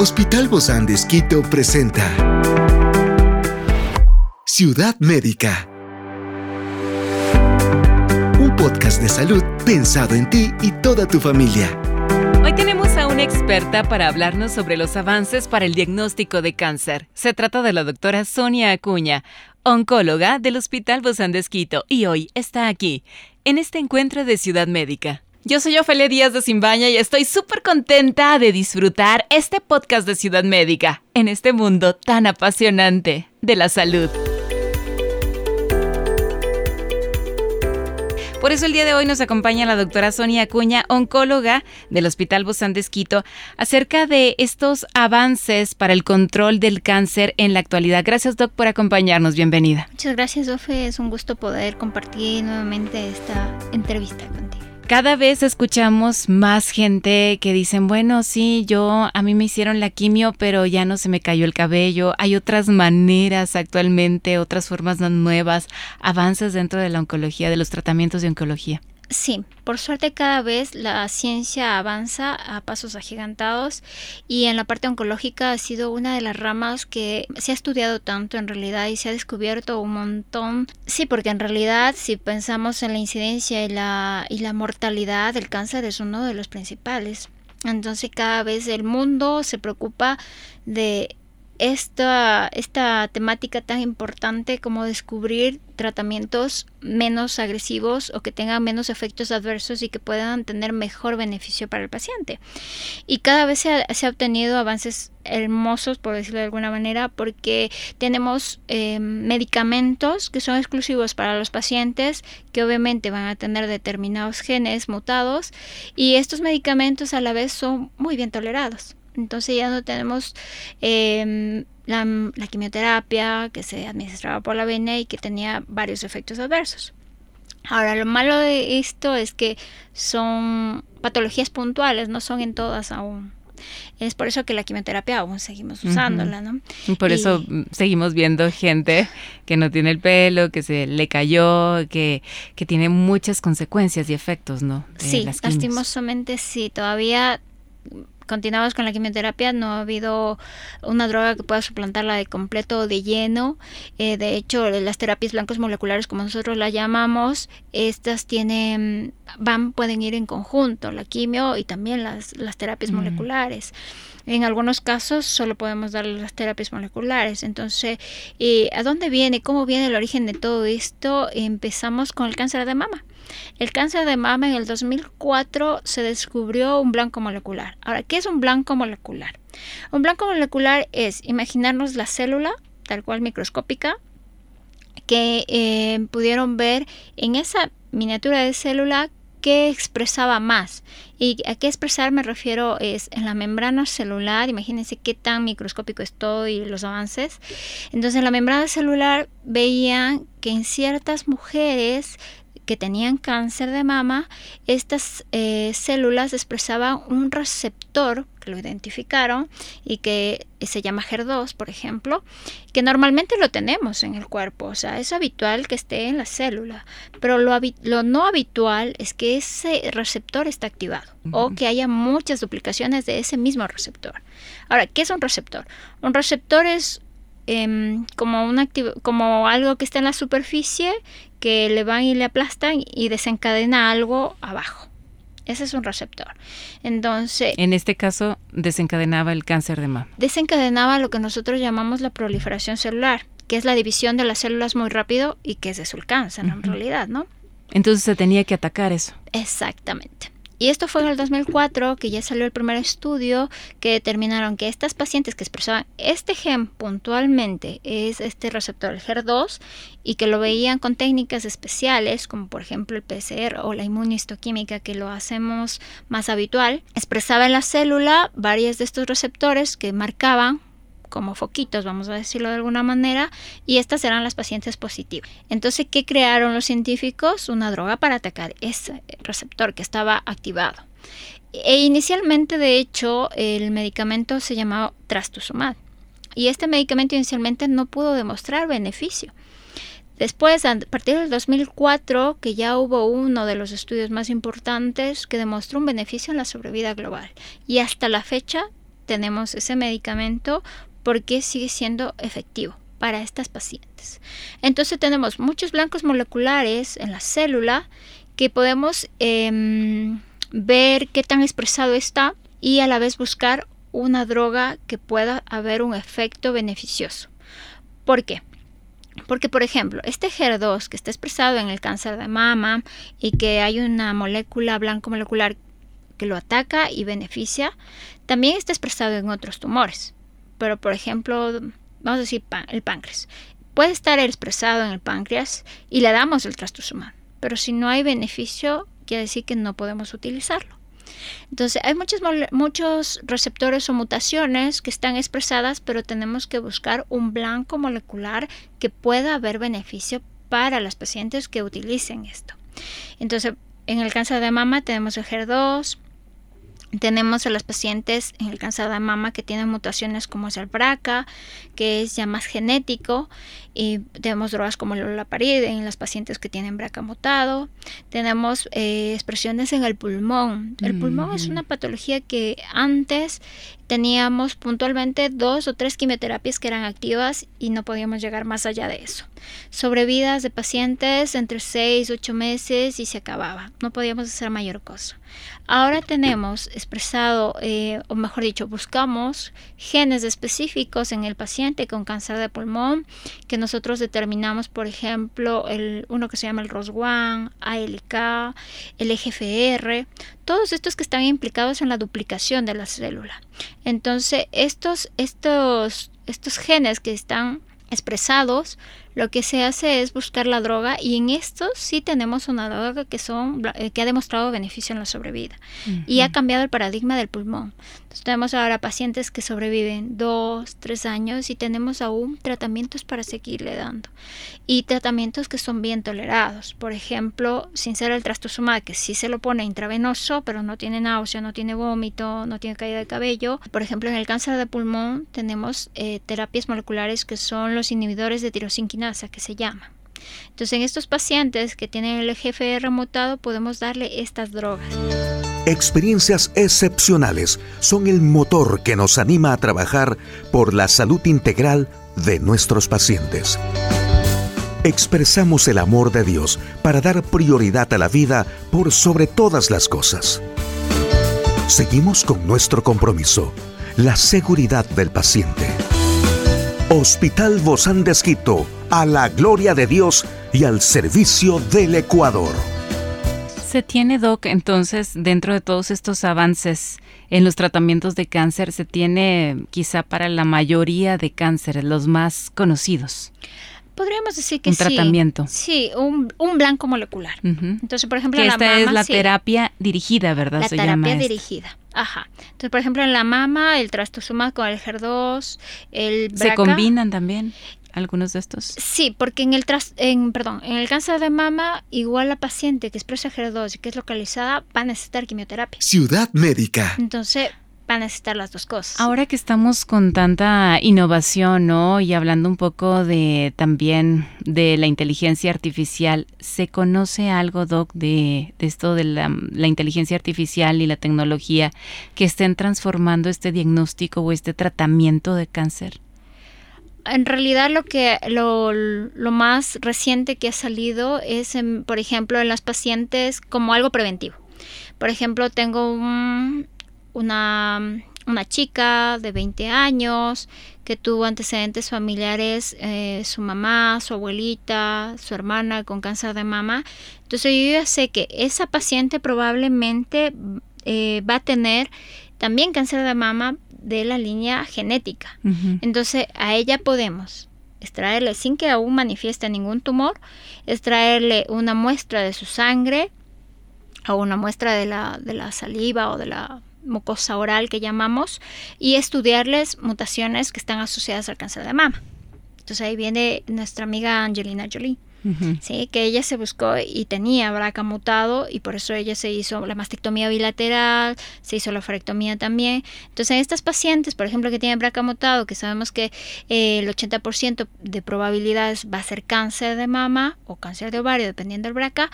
Hospital Bozán de Esquito presenta Ciudad Médica. Un podcast de salud pensado en ti y toda tu familia. Hoy tenemos a una experta para hablarnos sobre los avances para el diagnóstico de cáncer. Se trata de la doctora Sonia Acuña, oncóloga del Hospital Bozán de Esquito, y hoy está aquí, en este encuentro de Ciudad Médica. Yo soy Ofelia Díaz de Simbaña y estoy súper contenta de disfrutar este podcast de Ciudad Médica en este mundo tan apasionante de la salud. Por eso el día de hoy nos acompaña la doctora Sonia Acuña, oncóloga del Hospital Bozán de Esquito, acerca de estos avances para el control del cáncer en la actualidad. Gracias, Doc, por acompañarnos. Bienvenida. Muchas gracias, Ofe. Es un gusto poder compartir nuevamente esta entrevista contigo cada vez escuchamos más gente que dicen, bueno, sí, yo, a mí me hicieron la quimio, pero ya no se me cayó el cabello. Hay otras maneras actualmente, otras formas nuevas, avances dentro de la oncología, de los tratamientos de oncología. Sí, por suerte cada vez la ciencia avanza a pasos agigantados y en la parte oncológica ha sido una de las ramas que se ha estudiado tanto en realidad y se ha descubierto un montón. Sí, porque en realidad si pensamos en la incidencia y la, y la mortalidad, el cáncer es uno de los principales. Entonces cada vez el mundo se preocupa de esta, esta temática tan importante como descubrir tratamientos menos agresivos o que tengan menos efectos adversos y que puedan tener mejor beneficio para el paciente. Y cada vez se ha, obtenido avances hermosos, por decirlo de alguna manera, porque tenemos eh, medicamentos que son exclusivos para los pacientes, que obviamente van a tener determinados genes mutados, y estos medicamentos a la vez son muy bien tolerados. Entonces ya no tenemos em, la, quimioterapia que se administraba por la vena y que tenía varios efectos adversos. Ahora, lo malo de esto es que son patologías puntuales, no son en todas aún. Es por eso que la quimioterapia aún seguimos usándola, ¿no? Por eso mm, seguimos viendo gente que no tiene el pelo, que se le cayó, que, que tiene muchas consecuencias y efectos, ¿no? sí, lastimosamente sí. Todavía continuamos con la quimioterapia, no ha habido una droga que pueda suplantarla de completo o de lleno. Eh, de hecho, las terapias blancos moleculares, como nosotros las llamamos, estas tienen, van, pueden ir en conjunto, la quimio y también las, las terapias moleculares. En algunos casos solo podemos darle las terapias moleculares. Entonces, eh, ¿a dónde viene? ¿Cómo viene el origen de todo esto? Empezamos con el cáncer de mama. El cáncer de mama en el 2004 se descubrió un blanco molecular. Ahora, ¿qué es un blanco molecular? Un blanco molecular es imaginarnos la célula, tal cual microscópica, que eh, pudieron ver en esa miniatura de célula que expresaba más. Y a qué expresar me refiero es en la membrana celular, imagínense qué tan microscópico estoy los avances. Entonces en la membrana celular veían que en ciertas mujeres que tenían cáncer de mama, estas eh, células expresaban un receptor que lo identificaron y que se llama HER2, por ejemplo, que normalmente lo tenemos en el cuerpo, o sea, es habitual que esté en la célula, pero lo, lo no habitual es que ese receptor esté activado o que haya muchas duplicaciones de ese mismo receptor. Ahora, ¿qué es un receptor? Un receptor es Em, como, un como algo que está en la superficie que le van y le aplastan y desencadena algo abajo. Ese es un receptor. Entonces. En este caso, desencadenaba el cáncer de mama. Desencadenaba lo que nosotros llamamos la proliferación celular, que es la división de las células muy rápido y que es eso el cáncer, en realidad, ¿no? Entonces se tenía que atacar eso. Exactamente. Y esto fue en el 2004 que ya salió el primer estudio que determinaron que estas pacientes que expresaban este gen puntualmente es este receptor, el HER2, y que lo veían con técnicas especiales, como por ejemplo el PCR o la inmunistoquímica, que lo hacemos más habitual, expresaba en la célula varios de estos receptores que marcaban como foquitos, vamos a decirlo de alguna manera, y estas eran las pacientes positivas. Entonces, ¿qué crearon los científicos? Una droga para atacar ese receptor que estaba activado. E inicialmente, de hecho, el medicamento se llamaba trastuzumab. Y este medicamento inicialmente no pudo demostrar beneficio. Después, a partir del 2004, que ya hubo uno de los estudios más importantes que demostró un beneficio en la sobrevida global. Y hasta la fecha tenemos ese medicamento porque sigue siendo efectivo para estas pacientes. Entonces tenemos muchos blancos moleculares en la célula que podemos em, ver qué tan expresado está y a la vez buscar una droga que pueda haber un efecto beneficioso. ¿Por qué? Porque, por ejemplo, este HER2 que está expresado en el cáncer de mama y que hay una molécula blanco molecular que lo ataca y beneficia, también está expresado en otros tumores. Pero, por ejemplo, vamos a decir el páncreas. Puede estar expresado en el páncreas y le damos el trastuzumab. Pero si no hay beneficio, quiere decir que no podemos utilizarlo. Entonces, hay muchos, muchos receptores o mutaciones que están expresadas, pero tenemos que buscar un blanco molecular que pueda haber beneficio para las pacientes que utilicen esto. Entonces, en el cáncer de mama tenemos el HER2, tenemos a las pacientes en el cáncer de mama que tienen mutaciones como es el BRCA, que es ya más genético, y tenemos drogas como el olaparib en las pacientes que tienen BRCA mutado. Tenemos eh, expresiones en el pulmón. El pulmón es una patología que antes teníamos puntualmente dos o tres quimioterapias que eran activas y no podíamos llegar más allá de eso. Sobrevidas de pacientes entre 6, 8 meses y se acababa. No podíamos hacer mayor cosa. Ahora tenemos expresado, eh, o mejor dicho, buscamos genes específicos en el paciente con cáncer de pulmón que nosotros determinamos, por ejemplo, el, uno que se llama el ROS1, ALK, el EGFR, todos estos que están implicados en la duplicación de la célula. Entonces, estos, estos, estos genes que están expresados lo que se hace es buscar la droga y en esto sí tenemos una droga que, son, eh, que ha demostrado beneficio en la sobrevida y ha cambiado el paradigma del pulmón. Entonces, tenemos ahora pacientes que sobreviven dos, tres años y tenemos aún tratamientos para seguirle dando y tratamientos que son bien tolerados. Por ejemplo, sin ser el trastuzumab, que sí se lo pone intravenoso, pero no tiene náusea, no tiene vómito, no tiene caída de cabello. Por ejemplo, en el cáncer de pulmón tenemos eh, terapias moleculares que son los inhibidores de tirosinquina que se llama. Entonces en estos pacientes que tienen el GFR mutado podemos darle estas drogas. Experiencias excepcionales son el motor que nos anima a trabajar por la salud integral de nuestros pacientes. Expresamos el amor de Dios para dar prioridad a la vida por sobre todas las cosas. Seguimos con nuestro compromiso, la seguridad del paciente. Hospital Bozán de a la gloria de Dios y al servicio del Ecuador. Se tiene, Doc, entonces, dentro de todos estos avances en los tratamientos de cáncer, se tiene quizá para la mayoría de cánceres, los más conocidos. Podríamos decir que un tratamiento. Sí, un, blanco molecular. Entonces, por ejemplo, esta la es la terapia dirigida, ¿verdad? La terapia dirigida. Ajá. Entonces, por ejemplo, en la mama, el trastuzumab con el HER2, el ¿Se combinan también? algunos de estos? Sí, porque en el en, perdón, en el cáncer de mama, igual la paciente que expresa HER2 y que es localizada va a necesitar quimioterapia. Ciudad médica. Entonces, va a necesitar las dos cosas. Ahora que estamos con tanta innovación, ¿no? Y hablando un poco de también de la inteligencia artificial, ¿se conoce algo, Doc, de, esto de la, la, inteligencia artificial y la tecnología que estén transformando este diagnóstico o este tratamiento de cáncer? en realidad lo que lo, más reciente que ha salido es, por ejemplo, en las pacientes como algo preventivo. Por ejemplo, tengo una, una chica de 20 años que tuvo antecedentes familiares, eh, su mamá, su abuelita, su hermana con cáncer de mama. Entonces yo ya sé que esa paciente probablemente eh, va a tener también cáncer de mama de la línea genética. Entonces a ella podemos extraerle sin que aún manifieste ningún tumor, extraerle una muestra de su sangre o una muestra de la, de la saliva o de la mucosa oral que llamamos y estudiarles mutaciones que están asociadas al cáncer de mama. Entonces ahí viene nuestra amiga Angelina Jolie. ¿sí? que ella se buscó y tenía BRCA mutado y por eso ella se hizo la mastectomía bilateral, se hizo la farectomía también. Entonces, en estas pacientes, por ejemplo, que tienen BRCA mutado, que sabemos que eh, el 80% de probabilidades va a ser cáncer de mama o cáncer de ovario, dependiendo del BRCA,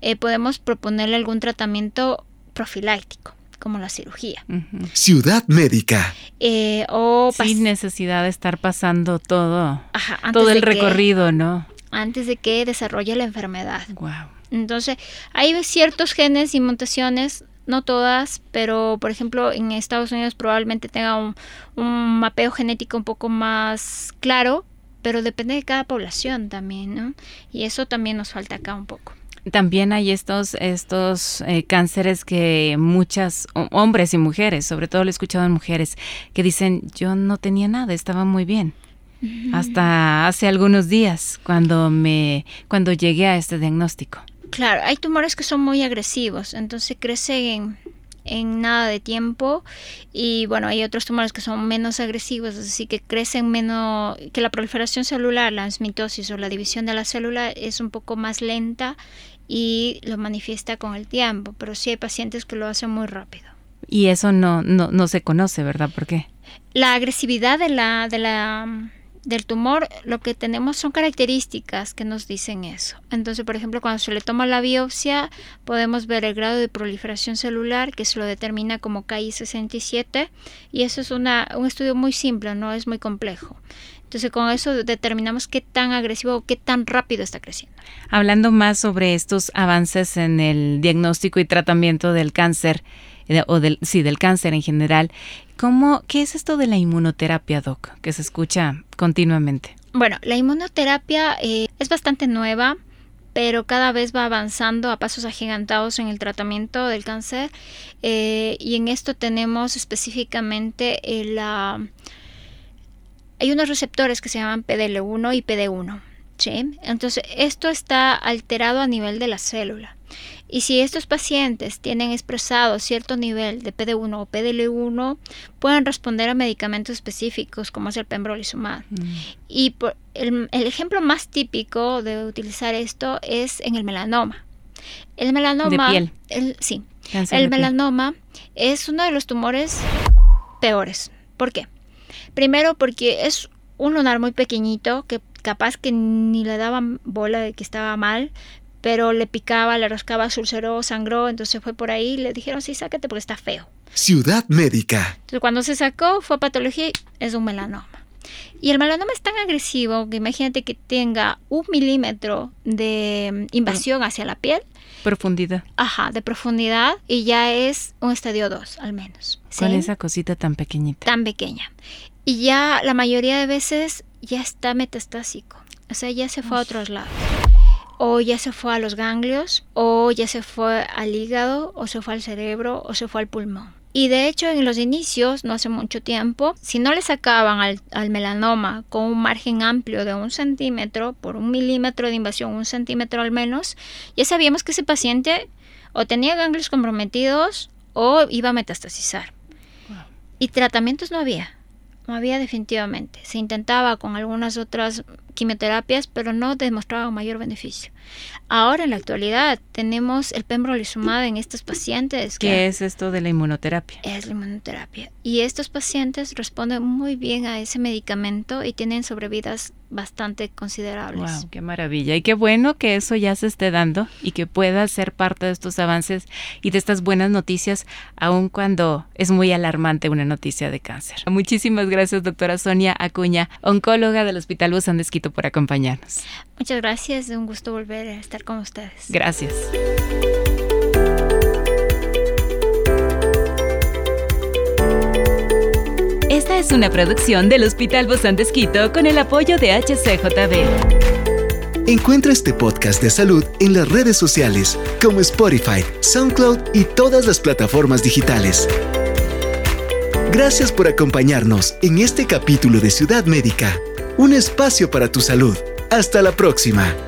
eh, podemos proponerle algún tratamiento profiláctico como la cirugía. Ciudad médica. Eh, o Sin necesidad de estar pasando todo, todo el recorrido, ¿no? Antes de que desarrolle la enfermedad. Wow. Entonces, hay ciertos genes y mutaciones no todas, pero por ejemplo en Estados Unidos probablemente tenga un, mapeo genético un poco más claro, pero depende de cada población también, ¿no? Y eso también nos falta acá un poco. También hay estos, estos eh, cánceres que muchas hombres y mujeres, sobre todo lo he escuchado en mujeres, que dicen yo no tenía nada, estaba muy bien. Hasta hace algunos días cuando me cuando llegué a este diagnóstico. Claro, hay tumores que son muy agresivos, entonces crecen en, nada de tiempo y bueno, hay otros tumores que son menos agresivos, así que crecen menos, que la proliferación celular, la mitosis o la división de la célula es un poco más lenta y lo manifiesta con el tiempo, pero sí hay pacientes que lo hacen muy rápido. Y eso no, no, no se conoce, ¿verdad? ¿Por qué? La agresividad de la, de la del tumor lo que tenemos son características que nos dicen eso. Entonces, por ejemplo, cuando se le toma la biopsia, podemos ver el grado de proliferación celular, que se lo determina como KI67, y eso es una, un estudio muy simple, no es muy complejo. Entonces, con eso determinamos qué tan agresivo o qué tan rápido está creciendo. Hablando más sobre estos avances en el diagnóstico y tratamiento del cáncer, eh, o del, sí, del cáncer en general, ¿Cómo, ¿Qué es esto de la inmunoterapia, Doc, que se escucha continuamente? Bueno, la inmunoterapia eh, es bastante nueva, pero cada vez va avanzando a pasos agigantados en el tratamiento del cáncer. Eh, y en esto tenemos específicamente la... Hay unos receptores que se llaman PDL1 y PD1. ¿sí? Entonces, esto está alterado a nivel de la célula. Y si estos pacientes tienen expresado cierto nivel de PD1 o PDL1, pueden responder a medicamentos específicos como es el pembrolizumab. Mm. Y el, ejemplo más típico de utilizar esto es en el melanoma. El melanoma, de piel. sí, el melanoma es uno de los tumores peores. ¿Por qué? Primero porque es un lunar muy pequeñito que capaz que ni le daban bola de que estaba mal, pero le picaba, le rascaba, ulceró, sangró, entonces fue por ahí y le dijeron, sí, sácate porque está feo. Ciudad médica. Entonces cuando se sacó fue a patología, es un melanoma. Y el melanoma es tan agresivo que imagínate que tenga un milímetro de invasión hacia la piel. Profundidad. Ajá, de profundidad y ya es un estadio 2 al menos. Con esa cosita tan pequeñita. Tan pequeña. Y ya la mayoría de veces ya está metastásico. O sea, ya se fue a otros lados o ya se fue a los ganglios, o ya se fue al hígado, o se fue al cerebro, o se fue al pulmón. Y de hecho en los inicios, no hace mucho tiempo, si no le sacaban al, melanoma con un margen amplio de un centímetro por un milímetro de invasión, un centímetro al menos, ya sabíamos que ese paciente o tenía ganglios comprometidos o iba a metastasizar. Y tratamientos no había, no había definitivamente. Se intentaba con algunas otras quimioterapias, pero no demostraba mayor beneficio. Ahora, en la actualidad, tenemos el pembrolizumab en estos pacientes. ¿Qué es esto de la inmunoterapia? Es la inmunoterapia. Y estos pacientes responden muy bien a ese medicamento y tienen sobrevidas bastante considerables. Wow, qué maravilla. Y qué bueno que eso ya se esté dando y que pueda ser parte de estos avances y de estas buenas noticias, aun cuando es muy alarmante una noticia de cáncer. Muchísimas gracias, doctora Sonia Acuña, oncóloga del Hospital Por acompañarnos. Muchas gracias, es un gusto volver a estar con ustedes. Gracias. Esta es una producción del Hospital Bozán de con el apoyo de HCJB. Encuentra este podcast de salud en las redes sociales como Spotify, SoundCloud y todas las plataformas digitales. Gracias por acompañarnos en este capítulo de Ciudad Médica un espacio para tu salud. Hasta la próxima.